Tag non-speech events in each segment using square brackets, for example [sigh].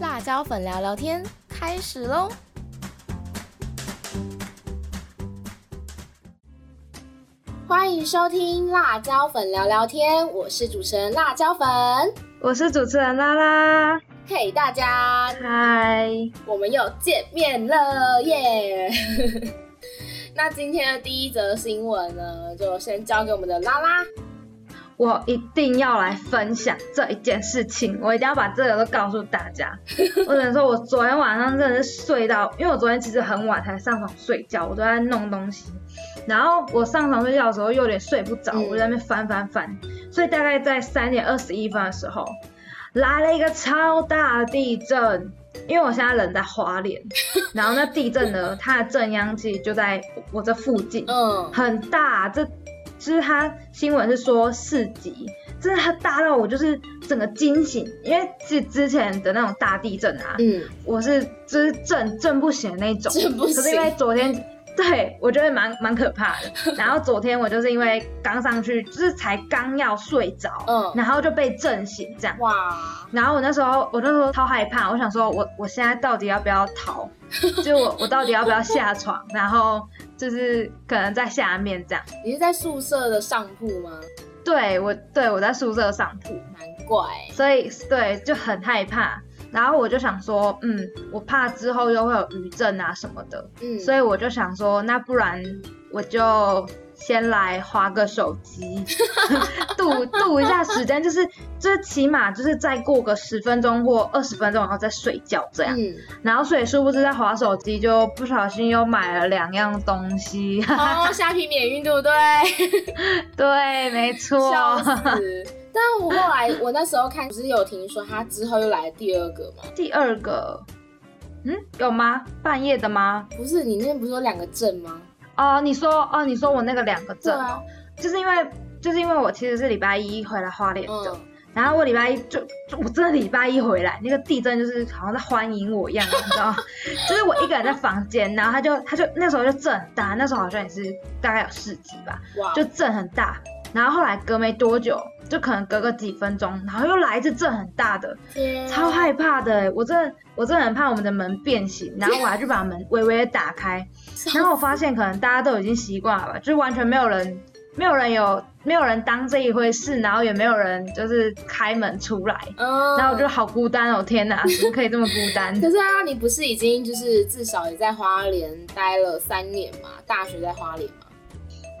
辣椒粉聊聊天开始喽！欢迎收听辣椒粉聊聊天，我是主持人辣椒粉，我是主持人拉拉。嘿，大家，嗨，我们又见面了耶！[laughs] 那今天的第一则新闻呢，就先交给我们的拉拉。我一定要来分享这一件事情，我一定要把这个都告诉大家。[laughs] 我只能说，我昨天晚上真的是睡到，因为我昨天其实很晚才上床睡觉，我都在弄东西。然后我上床睡觉的时候又有点睡不着，我在那边翻翻翻，所以大概在三点二十一分的时候，来了一个超大的地震。因为我现在人在花莲，[laughs] 然后那地震呢，它的震央其实就在我这附近，嗯，很大，这。就是他新闻是说四级，真的大到我就是整个惊醒，因为是之前的那种大地震啊，嗯，我是就是震震不醒的那种，[laughs] 震不醒。可是因为昨天，对我觉得蛮蛮可怕的。[laughs] 然后昨天我就是因为刚上去，就是才刚要睡着，嗯，然后就被震醒这样。哇！然后我那时候我那时候超害怕，我想说我我现在到底要不要逃？[laughs] 就我我到底要不要下床？然后。就是可能在下面这样，你是在宿舍的上铺吗？对，我对我在宿舍上铺，难怪，所以对就很害怕，然后我就想说，嗯，我怕之后又会有余震啊什么的，嗯，所以我就想说，那不然我就。先来划个手机，[laughs] 度度一下时间，就是就是起码就是再过个十分钟或二十分钟，然后再睡觉这样。嗯，然后所以殊不知在划手机，就不小心又买了两样东西。哦，虾皮免运对不对？[laughs] 对，没错。[laughs] 笑死！但我后来我那时候看，不是有听说他之后又来了第二个吗？第二个，嗯，有吗？半夜的吗？不是，你那边不是有两个镇吗？哦，你说哦，你说我那个两个证哦，就是因为就是因为我其实是礼拜一回来花莲的，然后我礼拜一就我真的礼拜一回来，那个地震就是好像在欢迎我一样，你知道 [laughs] 就是我一个人在房间，然后他就他就那时候就震很大，那时候好像也是大概有四级吧，就震很大，然后后来隔没多久。就可能隔个几分钟，然后又来一次震很大的，超害怕的。我真的，我真的很怕我们的门变形，然后我还去把门微微的打开，[laughs] 然后我发现可能大家都已经习惯了吧，就完全没有人，没有人有，没有人当这一回事，然后也没有人就是开门出来，然后我就好孤单哦，天哪，怎么可以这么孤单？[laughs] 可是啊，你不是已经就是至少也在花莲待了三年嘛，大学在花莲嘛。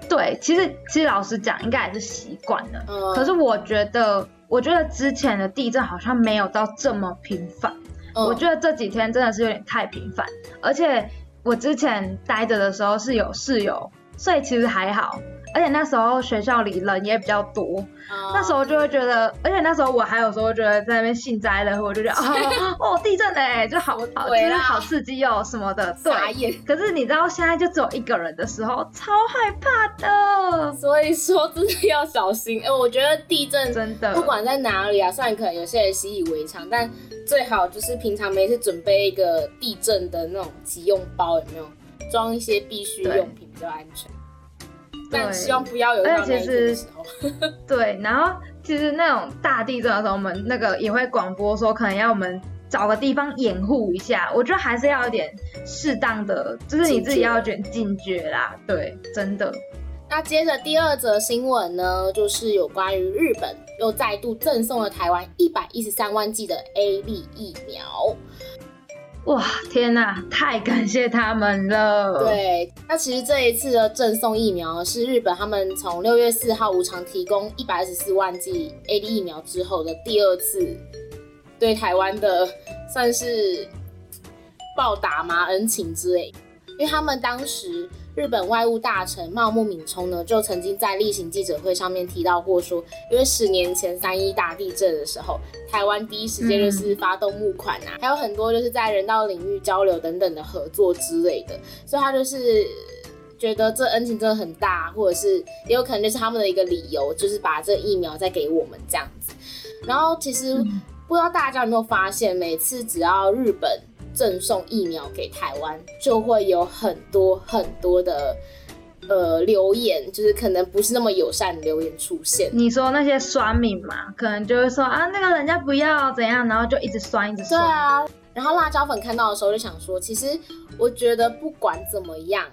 对，其实其实老实讲，应该也是习惯了。嗯。可是我觉得，我觉得之前的地震好像没有到这么频繁。嗯。我觉得这几天真的是有点太频繁，而且我之前待着的时候是有室友，所以其实还好。而且那时候学校里人也比较多，那时候就会觉得，而且那时候我还有时候觉得在那边幸灾乐祸，我就觉得 [laughs] 哦哦地震嘞，就好好就是好刺激哦什么的。对。可是你知道现在就只有一个人的时候，超害怕的。所以说真的要小心。哎，我觉得地震真的不管在哪里啊，虽然可能有些人习以为常，但最好就是平常没事准备一个地震的那种急用包，有没有？装一些必需用品比较安全。但希望不要有那天的时候。[laughs] [laughs] 对，然后其实那种大地震的时候，我们那个也会广播说，可能要我们找个地方掩护一下。我觉得还是要有点适当的，就是你自己要有点警觉啦。对，真的。那接着第二则新闻呢，就是有关于日本又再度赠送了台湾一百一十三万剂的 A B 疫苗。哇天呐，太感谢他们了！对，那其实这一次的赠送疫苗是日本他们从六月四号无偿提供一百二十四万剂 A D 疫苗之后的第二次对台湾的算是报答吗？恩情之类，因为他们当时。日本外务大臣茂木敏充呢，就曾经在例行记者会上面提到过，说因为十年前三一大地震的时候，台湾第一时间就是发动募款啊，还有很多就是在人道领域交流等等的合作之类的，所以他就是觉得这恩情真的很大，或者是也有可能就是他们的一个理由，就是把这疫苗再给我们这样子。然后其实不知道大家有没有发现，每次只要日本。赠送疫苗给台湾，就会有很多很多的呃留言，就是可能不是那么友善的留言出现。你说那些酸民嘛，可能就会说啊，那个人家不要怎样，然后就一直酸，一直酸。对啊，然后辣椒粉看到的时候就想说，其实我觉得不管怎么样，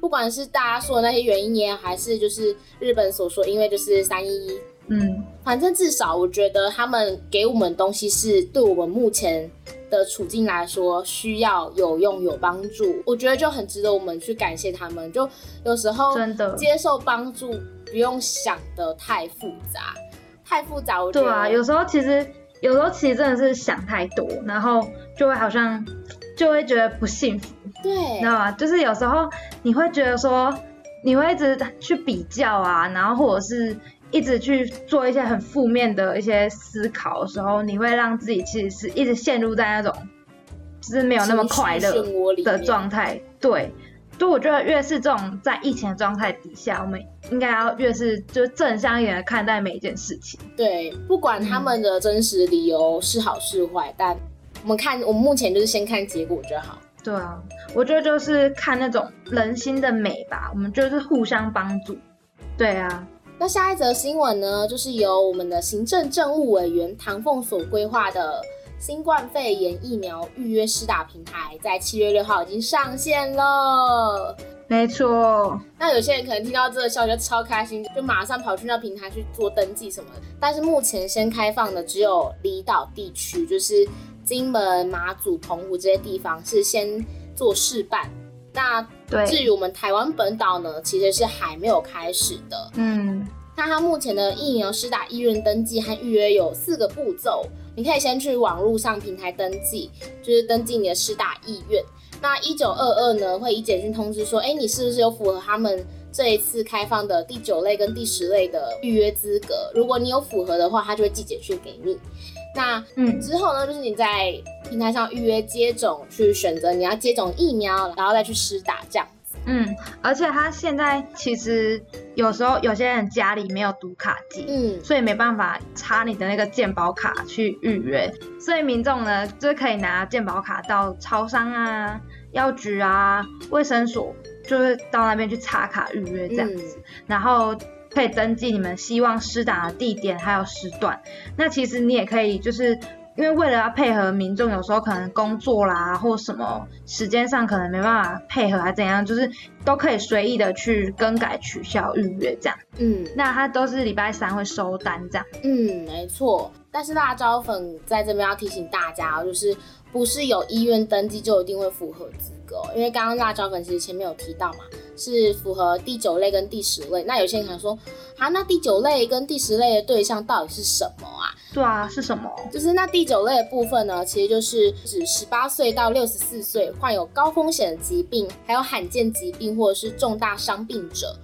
不管是大家说的那些原因也，还是就是日本所说，因为就是三一一。嗯，反正至少我觉得他们给我们东西是对我们目前的处境来说需要有用有帮助，我觉得就很值得我们去感谢他们。就有时候真的接受帮助不用想的太复杂，太复杂。我觉得对啊，有时候其实有时候其实真的是想太多，然后就会好像就会觉得不幸福。对，知道吗？就是有时候你会觉得说你会一直去比较啊，然后或者是。一直去做一些很负面的一些思考的时候，你会让自己其实是一直陷入在那种就是没有那么快乐的状态。对，就我觉得越是这种在疫情的状态底下，我们应该要越是就是正向一点的看待每一件事情。对，不管他们的真实理由是好是坏，但我们看我们目前就是先看结果就好。对啊，我觉得就是看那种人心的美吧，我们就是互相帮助。对啊。那下一则新闻呢，就是由我们的行政政务委员唐凤所规划的新冠肺炎疫苗预约施打平台，在七月六号已经上线了。没错，那有些人可能听到这个消息就超开心，就马上跑去那平台去做登记什么的。但是目前先开放的只有离岛地区，就是金门、马祖、澎湖这些地方是先做试办。那至于我们台湾本岛呢，其实是还没有开始的。嗯，那它目前的疫苗施打意愿登记和预约有四个步骤，你可以先去网络上平台登记，就是登记你的施打意愿。那一九二二呢，会以简讯通知说，哎，你是不是有符合他们这一次开放的第九类跟第十类的预约资格？如果你有符合的话，他就会寄简讯给你。那嗯之后呢，就是你在平台上预约接种，去选择你要接种疫苗，然后再去施打这样子。嗯，而且他现在其实有时候有些人家里没有读卡机，嗯，所以没办法插你的那个健保卡去预约，所以民众呢就可以拿健保卡到超商啊、药局啊、卫生所，就是到那边去插卡预约这样子，然后。可以登记你们希望施打的地点还有时段。那其实你也可以，就是因为为了要配合民众，有时候可能工作啦或什么时间上可能没办法配合，还怎样，就是都可以随意的去更改、取消预约这样。嗯，那他都是礼拜三会收单这样。嗯，没错。但是辣椒粉在这边要提醒大家，就是不是有医院登记就一定会符合资格，因为刚刚辣椒粉其实前面有提到嘛。是符合第九类跟第十类，那有些人可能说，啊，那第九类跟第十类的对象到底是什么啊？对啊，是什么？就是那第九类的部分呢，其实就是指十八岁到六十四岁患有高风险疾病、还有罕见疾病或者是重大伤病者，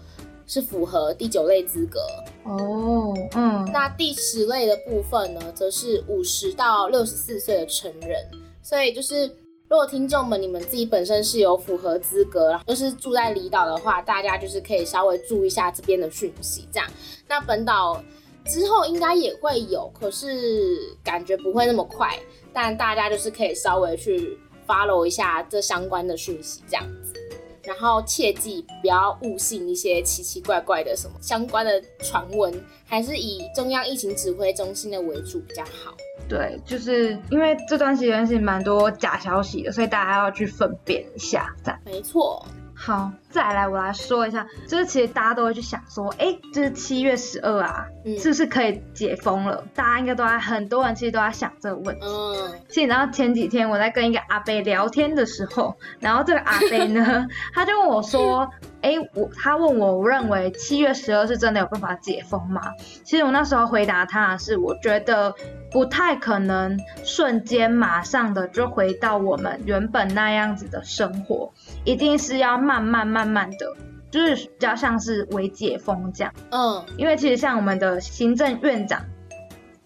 是符合第九类资格。哦，嗯。那第十类的部分呢，则是五十到六十四岁的成人，所以就是。如果听众们你们自己本身是有符合资格，就是住在离岛的话，大家就是可以稍微注意一下这边的讯息。这样，那本岛之后应该也会有，可是感觉不会那么快。但大家就是可以稍微去 follow 一下这相关的讯息，这样子。然后切记不要误信一些奇奇怪怪的什么相关的传闻，还是以中央疫情指挥中心的为主比较好。对，就是因为这段时间是蛮多假消息的，所以大家要去分辨一下，这样。没错。好，再来我来说一下，就是其实大家都会去想说，哎，就是七月十二啊，是不是可以解封了？大家应该都在，很多人其实都在想这个问题。嗯。其实，然后前几天我在跟一个阿贝聊天的时候，然后这个阿贝呢，[laughs] 他就问我说。哎，我他问我，我认为七月十二是真的有办法解封吗？其实我那时候回答他的是，我觉得不太可能瞬间马上的就回到我们原本那样子的生活，一定是要慢慢慢慢的，就是比较像是微解封这样。嗯，因为其实像我们的行政院长，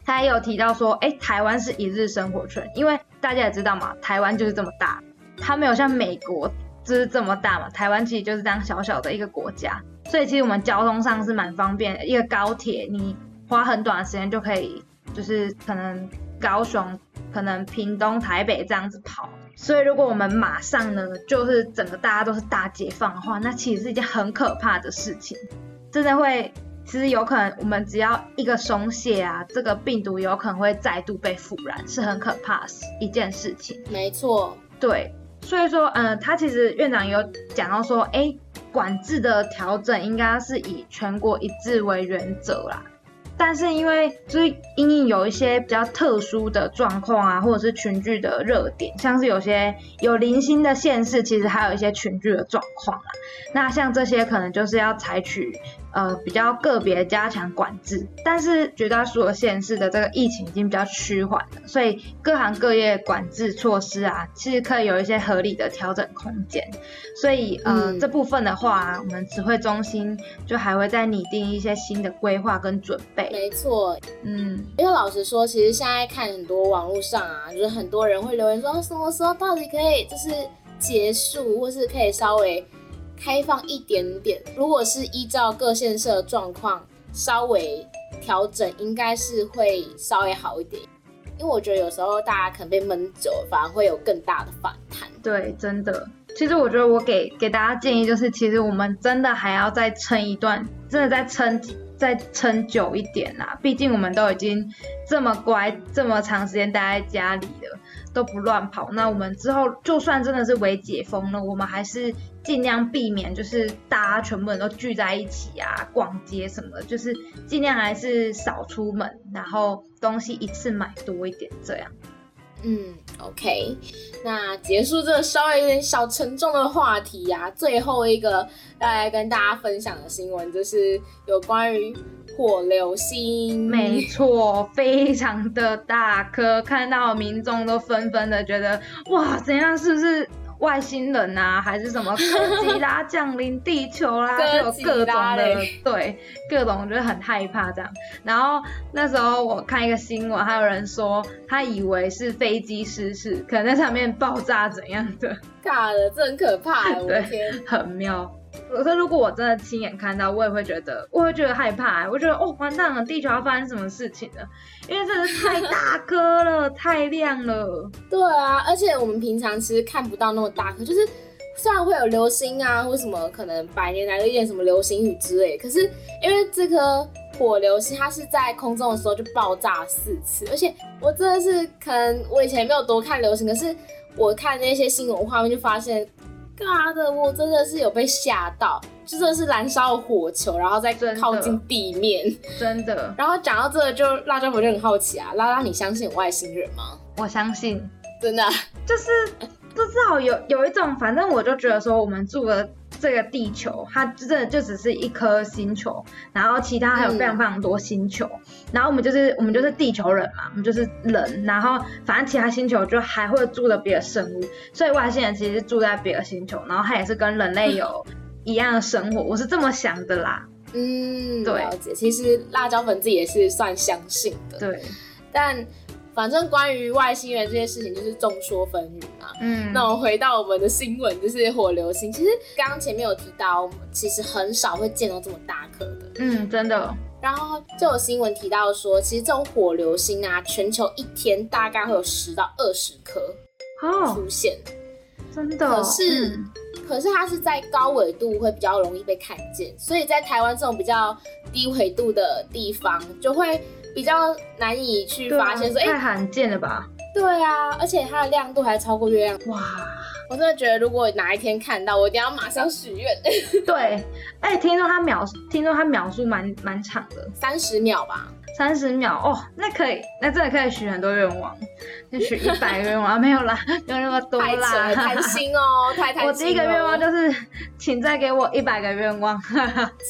他也有提到说，哎，台湾是一日生活圈，因为大家也知道嘛，台湾就是这么大，它没有像美国。就是这么大嘛，台湾其实就是这样小小的一个国家，所以其实我们交通上是蛮方便的。一个高铁，你花很短的时间就可以，就是可能高雄、可能屏东、台北这样子跑，所以如果我们马上呢，就是整个大家都是大解放的话，那其实是一件很可怕的事情，真的会，其实有可能我们只要一个松懈啊，这个病毒有可能会再度被复燃，是很可怕的一件事情。没错，对，所以说，嗯，他其实院长有讲到说，哎，管制的调整应该是以全国一致为原则啦。但是因为就是因应有一些比较特殊的状况啊，或者是群聚的热点，像是有些有零星的县市，其实还有一些群聚的状况啊。那像这些可能就是要采取。呃，比较个别加强管制，但是绝大多数的县市的这个疫情已经比较趋缓了，所以各行各业管制措施啊，其实可以有一些合理的调整空间。所以呃，这部分的话，我们指挥中心就还会再拟定一些新的规划跟准备。没错，嗯，因为老实说，其实现在看很多网络上啊，就是很多人会留言说，什么时候到底可以就是结束，或是可以稍微。开放一点点，如果是依照各县市的状况稍微调整，应该是会稍微好一点。因为我觉得有时候大家可能被闷久了，反而会有更大的反弹。对，真的。其实我觉得我给给大家建议就是，其实我们真的还要再撑一段，真的再撑再撑久一点啦。毕竟我们都已经这么乖，这么长时间待在家里了。都不乱跑，那我们之后就算真的是微解封了，我们还是尽量避免，就是大家全部人都聚在一起啊，逛街什么，就是尽量还是少出门，然后东西一次买多一点这样。嗯，OK，那结束这个稍微有点小沉重的话题呀，最后一个要来跟大家分享的新闻就是有关于。火流星，没错，非常的大颗，[laughs] 看到民众都纷纷的觉得，哇，怎样，是不是外星人啊，还是什么哥吉拉降临地球啦，[laughs] 就有各种的，对，各种，我觉得很害怕这样。然后那时候我看一个新闻，还有人说他以为是飞机失事，可能在上面爆炸怎样的，尬了，这很可怕，我的 [laughs] 天，很妙。可是，如果我真的亲眼看到，我也会觉得，我会觉得害怕。我觉得，哦，完蛋了，地球要发生什么事情了？因为真的太大颗了，太亮了。[laughs] 对啊，而且我们平常其实看不到那么大颗，就是虽然会有流星啊，或什么可能百年来的一点什么流星雨之类，可是因为这颗火流星它是在空中的时候就爆炸四次，而且我真的是可能我以前没有多看流星，可是我看那些新闻画面就发现。嘎的，我真的是有被吓到，就真的是燃烧火球，然后再靠近地面，真的。然后讲到这个，就辣椒粉就很好奇啊，拉拉，你相信外星人吗？我相信，真的，就是不知道有有一种，反正我就觉得说，我们住的这个地球，它真的就只是一颗星球，然后其他还有非常非常多星球，然后我们就是我们就是地球人嘛，我们就是人，然后反正其他星球就还会住的别的生物，所以外星人其实是住在别的星球，然后他也是跟人类有 [laughs] 一样的生活，我是这么想的啦。嗯，对，了解。其实辣椒粉自己也是算相信的，对，但。反正关于外星人这件事情就是众说纷纭嘛。嗯，那我回到我们的新闻，就是火流星。其实刚刚前面有提到，我们其实很少会见到这么大颗的。嗯，真的。然后就有新闻提到说，其实这种火流星啊，全球一天大概会有十到二十颗出现。真的。可是，可是它是在高纬度会比较容易被看见，所以在台湾这种比较低纬度的地方就会。比较难以去发现，说太罕见了吧？对啊，而且它的亮度还超过月亮。哇，我真的觉得，如果哪一天看到，我一定要马上许愿。[laughs] 对，哎，听说它秒，听说它秒数蛮蛮长的，三十秒吧？三十秒哦，那可以，那真的可以许很多愿望，就许一百个愿望 [laughs] 没有啦，没有那么多啦，贪心哦，[laughs] 太贪心。我第一个愿望就是，请再给我一百个愿望，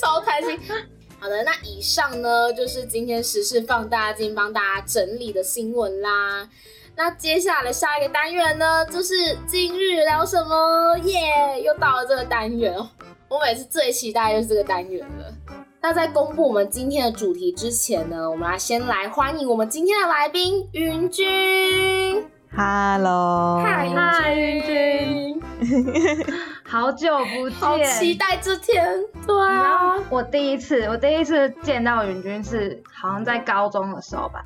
超开心。好的，那以上呢就是今天时事放大镜帮大家整理的新闻啦。那接下来下一个单元呢，就是今日聊什么耶，又到了这个单元哦。我每次最期待就是这个单元了。那在公布我们今天的主题之前呢，我们来先来欢迎我们今天的来宾云君。Hello，嗨，云君。好久不见，好期待这天。对啊，我第一次，我第一次见到允君是好像在高中的时候吧。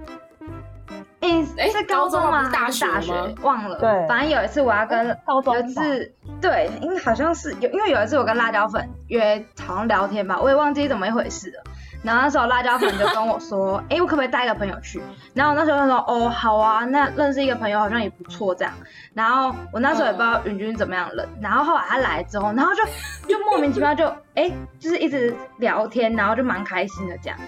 诶，是高中吗？大学吗？忘了。对，反正有一次我要跟高中有一次，对，因为好像是有，因为有一次我跟辣椒粉约好像聊天吧，我也忘记怎么一回事了。然后那时候辣椒粉就跟我说，哎，我可不可以带一个朋友去？然后那时候他说，哦，好啊，那认识一个朋友好像也不错这样。然后我那时候也不知道允君怎么样了。然后后来他来之后，然后就就莫名其妙就，哎，就是一直聊天，然后就蛮开心的这样。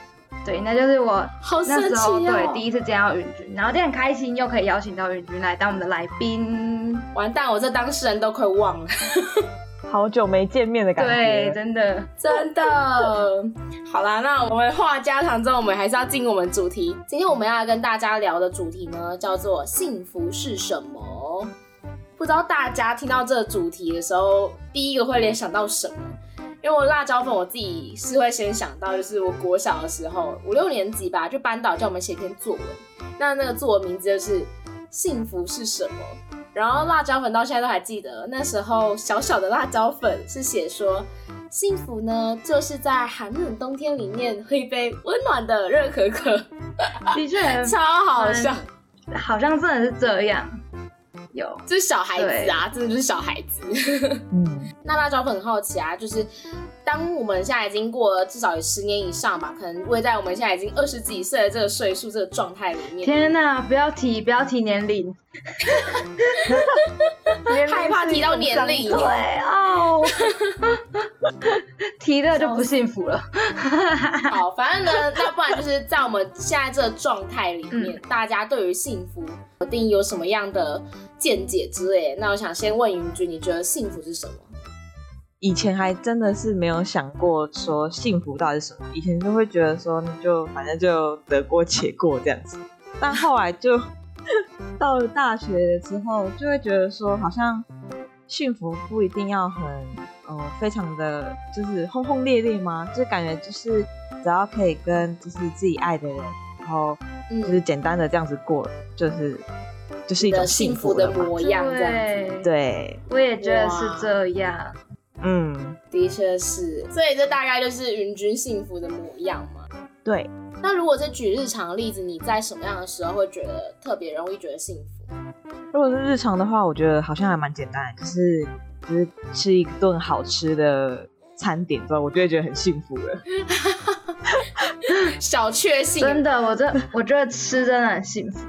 对，那就是我那时候对第一次见到允君，然后就很开心，又可以邀请到允君来当我们的来宾。完蛋，我这当事人都快忘了，好久没见面的感觉。对，真的真的。好啦，那我们话家常之后，我们还是要进我们主题。今天我们要跟大家聊的主题呢，叫做幸福是什么？不知道大家听到这个主题的时候，第一个会联想到什么？因为我辣椒粉，我自己是会先想到，就是我国小的时候五六年级吧，就班导叫我们写篇作文，那那个作文名字就是《幸福是什么》。然后辣椒粉到现在都还记得，那时候小小的辣椒粉是写说，幸福呢就是在寒冷冬天里面喝一杯温暖的热可可，的确 [laughs] 超好笑，好像真的是这样。有，就是小孩子啊，真的就是小孩子。[laughs] 嗯，那辣椒粉很好奇啊，就是当我们现在已经过了至少有十年以上吧，可能会在我们现在已经二十几岁的这个岁数、这个状态里面。天哪，不要提，不要提年龄，[laughs] 害怕提到年龄。[laughs] 对哦，[laughs] 提了就不幸福了。好，反正呢，那不然就是在我们现在这个状态里面，大家对于幸福定义有什么样的？见解之类，那我想先问云君，你觉得幸福是什么？以前还真的是没有想过说幸福到底是什么，以前就会觉得说，你就反正就得过且过这样子。但后来就 [laughs] 到了大学之后，就会觉得说，好像幸福不一定要很呃非常的就是轰轰烈烈吗？就感觉就是只要可以跟就是自己爱的人，然后就是简单的这样子过，就是。就是一种幸福的模样，这样子。对，我也觉得是这样。嗯，的确是。所以这大概就是云君幸福的模样嘛。对。那如果是举日常的例子，你在什么样的时候会觉得特别容易觉得幸福？如果是日常的话，我觉得好像还蛮简单，就是就是吃一顿好吃的餐点之后，我就会觉得很幸福了。[laughs] 小确幸。真的，我这我觉得吃真的很幸福。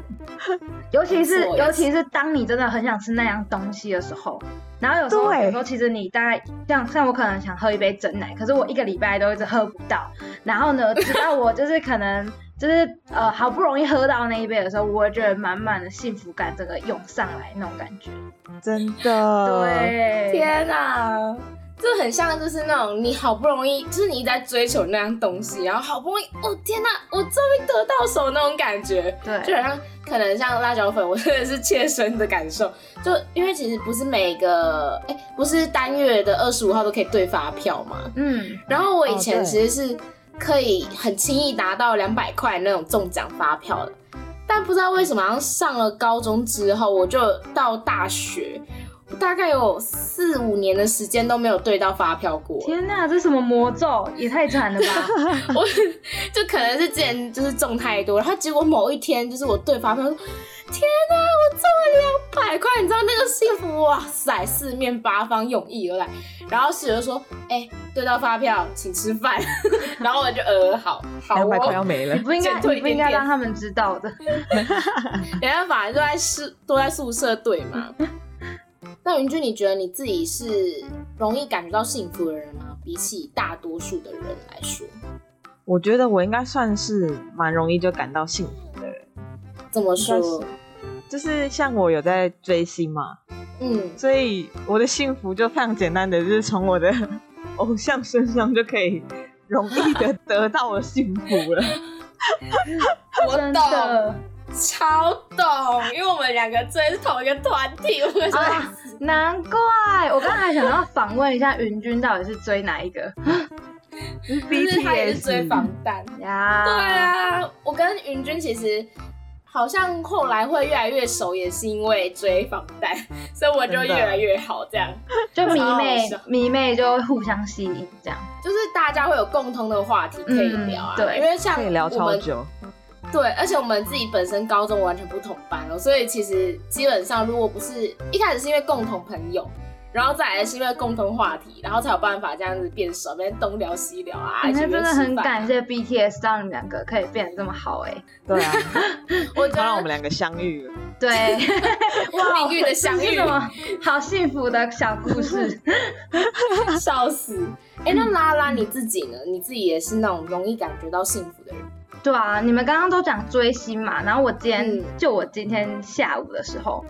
[laughs] 尤其是尤其是当你真的很想吃那样东西的时候，然后有时候有时候其实你大概像像我可能想喝一杯整奶，可是我一个礼拜都一直喝不到。然后呢，[laughs] 直到我就是可能 [laughs] 就是呃好不容易喝到那一杯的时候，我觉得满满的幸福感整个涌上来那种感觉。真的，对，天哪！这很像，就是那种你好不容易，就是你一直在追求那样东西，然后好不容易，哦天哪，我终于得到手那种感觉，对，就好像可能像辣椒粉，我真的是切身的感受，就因为其实不是每个，哎，不是单月的二十五号都可以兑发票嘛，嗯，然后我以前其实是可以很轻易达到两百块那种中奖发票的，但不知道为什么，上了高中之后，我就到大学。大概有四五年的时间都没有兑到发票过。天哪，这什么魔咒？也太惨了吧！[laughs] 我就可能是之前就是中太多，然后结果某一天就是我兑发票，天哪，我中了两百块！你知道那个幸福哇塞，四面八方涌溢而来。然后室友说：“哎，兑到发票，请吃饭。[laughs] ”然后我就呃，好好，两百块要没了，你不应该，不应该让他们知道的。没办法，都在宿都在宿舍对嘛。那云君，你觉得你自己是容易感觉到幸福的人吗？比起大多数的人来说，我觉得我应该算是蛮容易就感到幸福的人。怎么说？就是像我有在追星嘛，嗯，所以我的幸福就非常简单的，就是从我的偶像身上就可以容易的 [laughs] 得到了幸福了。[laughs] 我懂。超懂，因为我们两个追是同一个团体，我啊，[laughs] 难怪我刚才想要访问一下云君到底是追哪一个，其实他也是追防弹 [laughs] 呀。对啊，我跟云君其实好像后来会越来越熟，也是因为追防弹，[laughs] 所以我就越来越好，这样就迷妹迷妹就会互相吸引，这样就是大家会有共通的话题可以聊啊。对，因为像可以聊超久。对，而且我们自己本身高中完全不同班哦，所以其实基本上如果不是一开始是因为共同朋友。然后再来是因为共同话题，然后才有办法这样子变熟，边东聊西聊啊。那真的很感谢 BTS 让你们两个可以变得这么好哎。对啊，[laughs] 我觉得让我们两个相遇了。[laughs] 对，命运的相遇，[laughs] 好幸福的小故事，笑死。哎，那拉拉你自己呢？你自己也是那种容易感觉到幸福的人？对啊，你们刚刚都讲追星嘛，然后我今天就我今天下午的时候。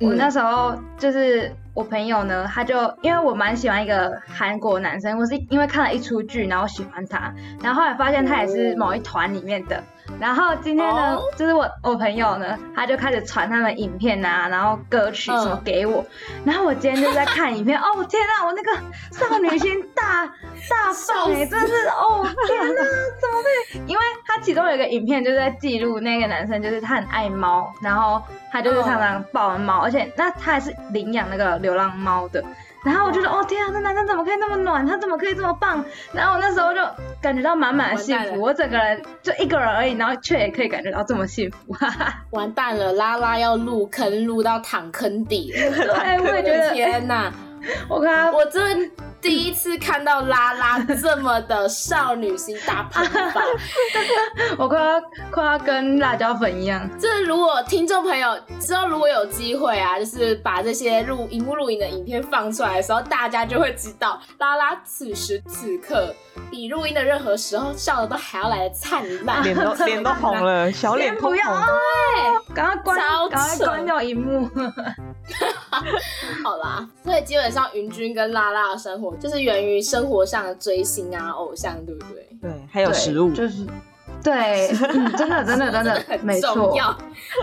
我那时候就是我朋友呢，他就因为我蛮喜欢一个韩国男生，我是因为看了一出剧，然后喜欢他，然后后来发现他也是某一团里面的。然后今天呢，就是我我朋友呢，他就开始传他们影片啊，然后歌曲什么给我。然后我今天就在看影片，[laughs] 哦天啊，我那个少女心大 [laughs] 大放哎，真是哦天啊，怎么会？因为他其中有一个影片就是在记录那个男生，就是他很爱猫，然后他就是常常抱猫，而且那他还是领养那个流浪猫的。然后我就说，哦天啊，这男生怎么可以那么暖？他怎么可以这么棒？然后我那时候就感觉到满满的幸福。我整个人就一个人而已，然后却也可以感觉到这么幸福。哈 [laughs] 哈完蛋了，拉拉要入坑，入到躺坑底 [laughs] 了。对，我也觉得。天哪！[laughs] 我看我真第一次看到拉拉 [laughs] 这么的少女心大喷发，[laughs] 我快要快要跟辣椒粉一样。这如果听众朋友之后如果有机会啊，就是把这些录荧幕录影的影片放出来的时候，大家就会知道拉拉此时此刻比录音的任何时候笑的都还要来的灿烂，脸都脸都红了，小脸不要。对，赶快关，赶快关掉荧幕。好啦，所以基本上云君跟拉拉的生活就是源于生活上的追星啊、偶像，对不对？对，还有食物，就是对，真的 [laughs] 真的真的没错，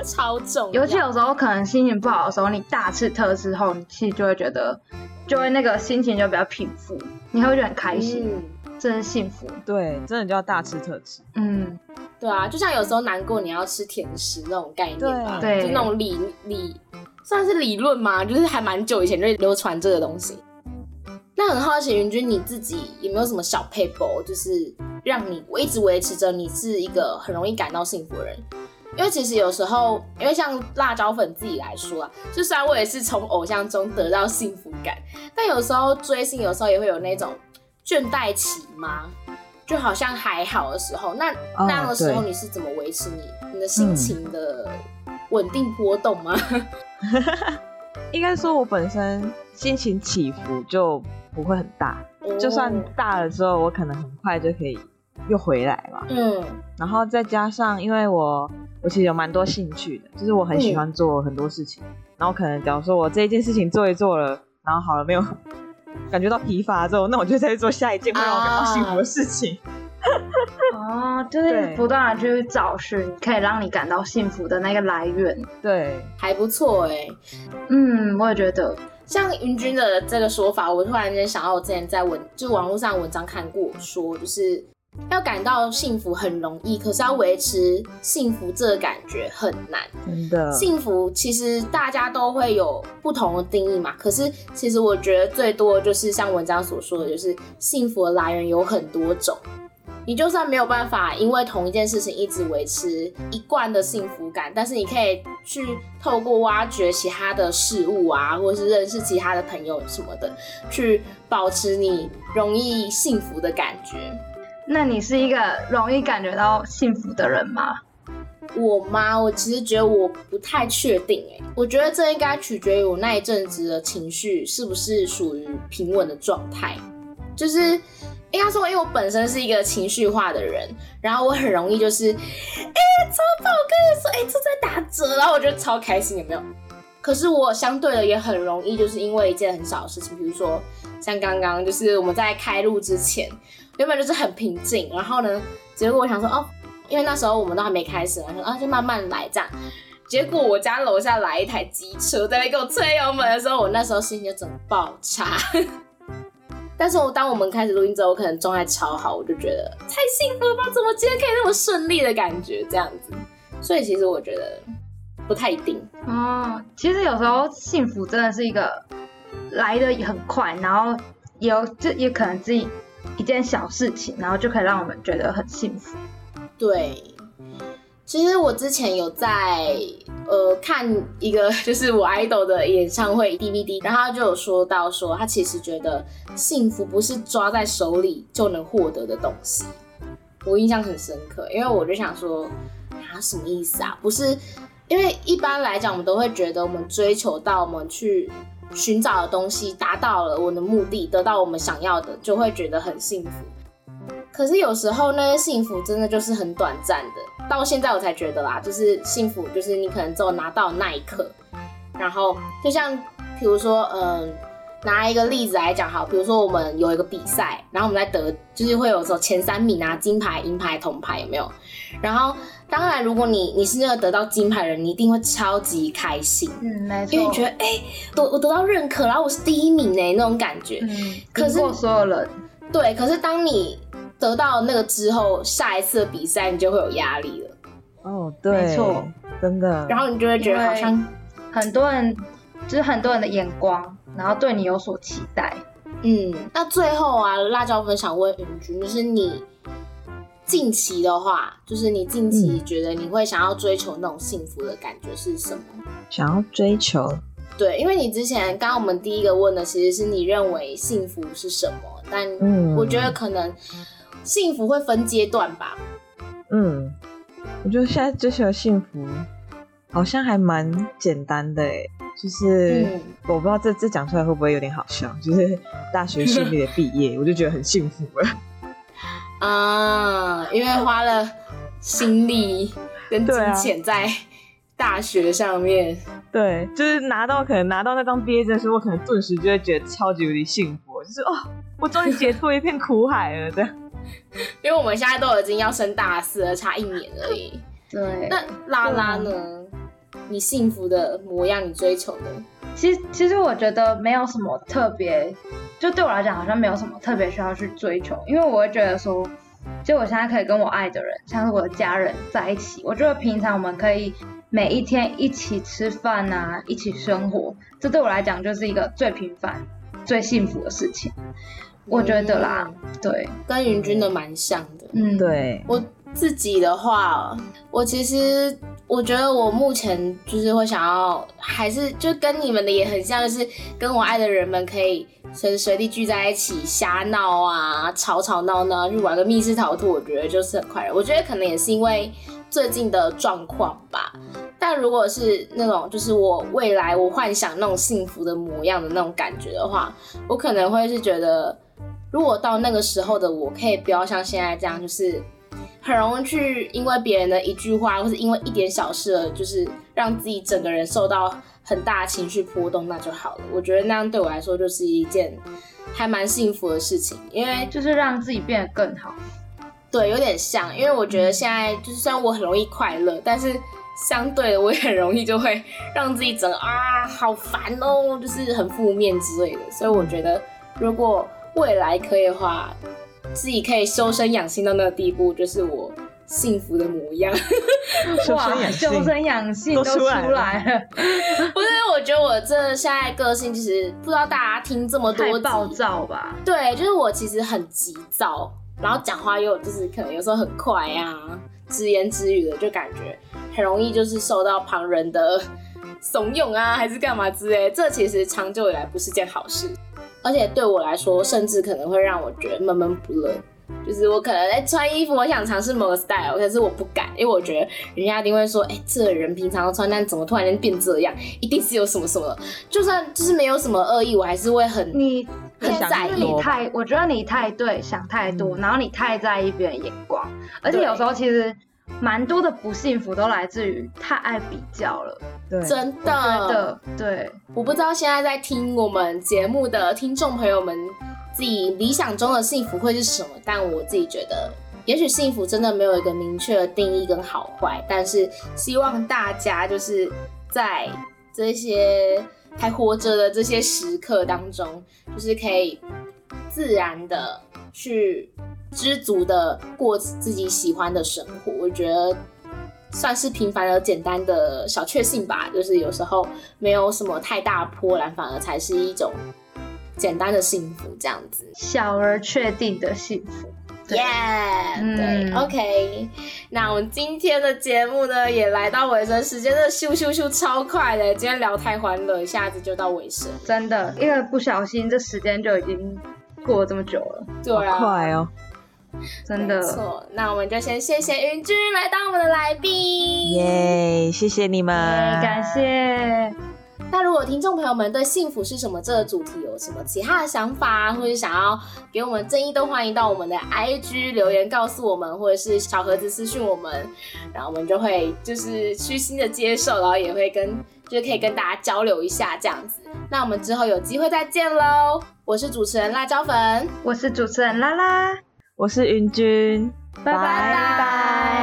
超重要。尤其有时候可能心情不好的时候，你大吃特吃后，你其实就会觉得，就会那个心情就比较平复，你会觉得很开心，真的幸福。对，真的就要大吃特吃。嗯，对啊，就像有时候难过你要吃甜食那种概念吧，对，就那种理理。算是理论吗？就是还蛮久以前就流传这个东西。那很好奇，云君你自己有没有什么小配博，就是让你我一直维持着你是一个很容易感到幸福的人？因为其实有时候，因为像辣椒粉自己来说啊，就虽然我也是从偶像中得到幸福感，但有时候追星有时候也会有那种倦怠期吗？就好像还好的时候，那那样的时候你是怎么维持你你的心情的稳定波动吗？[laughs] 应该说，我本身心情起伏就不会很大，就算大了之后，我可能很快就可以又回来嘛。嗯，然后再加上，因为我我其实有蛮多兴趣的，就是我很喜欢做很多事情，然后可能假如说我这一件事情做一做了，然后好了没有感觉到疲乏之后，那我就再去做下一件会让我感到幸福的事情。[laughs] 哦，就是不断的去找寻可以让你感到幸福的那个来源，对，还不错哎。嗯，我也觉得，像云君的这个说法，我突然间想到，我之前在文，就是网络上文章看过，说就是要感到幸福很容易，可是要维持幸福这个感觉很难。真的，幸福其实大家都会有不同的定义嘛。可是其实我觉得最多就是像文章所说的，就是幸福的来源有很多种。你就算没有办法，因为同一件事情一直维持一贯的幸福感，但是你可以去透过挖掘其他的事物啊，或者是认识其他的朋友什么的，去保持你容易幸福的感觉。那你是一个容易感觉到幸福的人吗？我吗？我其实觉得我不太确定哎，我觉得这应该取决于我那一阵子的情绪是不是属于平稳的状态，就是。应该说，因为我本身是一个情绪化的人，然后我很容易就是，哎，超棒！我跟你说，哎，这在打折，然后我觉得超开心，有没有？可是我相对的也很容易，就是因为一件很小的事情，比如说像刚刚，就是我们在开录之前，原本就是很平静，然后呢，结果我想说，哦，因为那时候我们都还没开始，说啊，就慢慢来这样。结果我家楼下来一台机车在那给我吹油门的时候，我那时候心情就整个爆差。但是我当我们开始录音之后，我可能状态超好，我就觉得太幸福了吧？怎么今天可以那么顺利的感觉？这样子，所以其实我觉得不太一定哦。其实有时候幸福真的是一个来的很快，然后有这也可能自己一件小事情，然后就可以让我们觉得很幸福。对，其实我之前有在呃看一个 [laughs] 就是我 idol 的演唱会 DVD，然后他就有说到说他其实觉得幸福不是抓在手里就能获得的东西，我印象很深刻，因为我就想说啊什么意思啊？不是因为一般来讲我们都会觉得我们追求到我们去寻找的东西达到了我的目的，得到我们想要的，就会觉得很幸福。可是有时候那些幸福真的就是很短暂的，到现在我才觉得啦，就是幸福就是你可能只有拿到那一刻，然后就像比如说，嗯，拿一个例子来讲好，比如说我们有一个比赛，然后我们在得就是会有时候前三名拿金牌、银牌、铜牌有没有？然后当然如果你你是那个得到金牌的人，你一定会超级开心，嗯，没错，因为你觉得哎，得我得到认可，然后我是第一名呢那种感觉，嗯，可是所有人，对，可是当你得到那个之后，下一次的比赛你就会有压力了。哦，对，没错，真的。然后你就会觉得好像很多人，就是很多人的眼光，然后对你有所期待。嗯，那最后啊，辣椒粉想问云君，就是你近期的话，就是你近期觉得你会想要追求那种幸福的感觉是什么？想要追求？对，因为你之前刚刚我们第一个问的其实是你认为幸福是什么，但我觉得可能。幸福会分阶段吧。嗯，我觉得现在追求幸福好像还蛮简单的哎，就是我不知道这这讲出来会不会有点好笑，就是大学顺利的毕业，我就觉得很幸福了。[laughs] 啊，因为花了心力跟金钱在大学上面。对，就是拿到可能拿到那张毕业证书，我可能顿时就会觉得超级无敌幸福，就是哦，我终于解脱一片苦海了，这样。[laughs] 因为我们现在都已经要升大四了，差一年而已。对，那拉拉呢？你幸福的模样，你追求的？其实，其实我觉得没有什么特别，就对我来讲，好像没有什么特别需要去追求。因为我会觉得说，就我现在可以跟我爱的人，像是我的家人在一起。我觉得平常我们可以每一天一起吃饭啊，一起生活，这对我来讲就是一个最平凡、最幸福的事情。我觉得啦，对，跟云君的蛮像的。嗯，对我自己的话，我其实我觉得我目前就是会想要，还是就跟你们的也很像，就是跟我爱的人们可以随时随地聚在一起瞎闹啊，吵吵闹闹，去玩个密室逃脱，我觉得就是很快乐。我觉得可能也是因为最近的状况吧。但如果是那种就是我未来我幻想那种幸福的模样的那种感觉的话，我可能会是觉得。如果到那个时候的我，可以不要像现在这样，就是很容易去因为别人的一句话，或是因为一点小事，而就是让自己整个人受到很大情绪波动，那就好了。我觉得那样对我来说就是一件还蛮幸福的事情，因为就是让自己变得更好。对，有点像，因为我觉得现在就是虽然我很容易快乐，但是相对的我也很容易就会让自己整个啊好烦哦，就是很负面之类的。所以我觉得如果未来可以的话，自己可以修身养性到那个地步，就是我幸福的模样。[laughs] 哇，修身养性都出来了。[laughs] 不是，我觉得我这现在个性，其实不知道大家听这么多暴躁吧？对，就是我其实很急躁，然后讲话又就是可能有时候很快啊，直言直语的，就感觉很容易就是受到旁人的怂恿啊，还是干嘛之类。这其实长久以来不是件好事。而且对我来说，甚至可能会让我觉得闷闷不乐。就是我可能在穿衣服，我想尝试某个 style，可是我不敢，因为我觉得人家一定会说：“哎，这人平常穿，但怎么突然间变这样？一定是有什么什么。”就算就是没有什么恶意，我还是会很你很在意。你太，我觉得你太对，想太多，然后你太在意别人眼光，而且有时候其实。蛮多的不幸福都来自于太爱比较了，对，真的，对，我不知道现在在听我们节目的听众朋友们，自己理想中的幸福会是什么？但我自己觉得，也许幸福真的没有一个明确的定义跟好坏，但是希望大家就是在这些还活着的这些时刻当中，就是可以自然的去。知足的过自己喜欢的生活，我觉得算是平凡而简单的小确幸吧。就是有时候没有什么太大波澜，反而才是一种简单的幸福，这样子小而确定的幸福。耶，对，OK。那我们今天的节目呢，也来到尾声，时间的咻咻咻超快的，今天聊太欢乐，一下子就到尾声，真的，一个不小心，这时间就已经过了这么久了，对啊，快哦，[laughs] 真的。错，那我们就先谢谢云君来当我们的来宾，耶，谢谢你们，感谢。那如果听众朋友们对幸福是什么这个主题有什么其他的想法，或者想要给我们建议，都欢迎到我们的 IG 留言告诉我们，或者是小盒子私讯我们，然后我们就会就是虚心的接受，然后也会跟就是可以跟大家交流一下这样子。那我们之后有机会再见喽！我是主持人辣椒粉，我是主持人拉拉，我是云君。拜拜。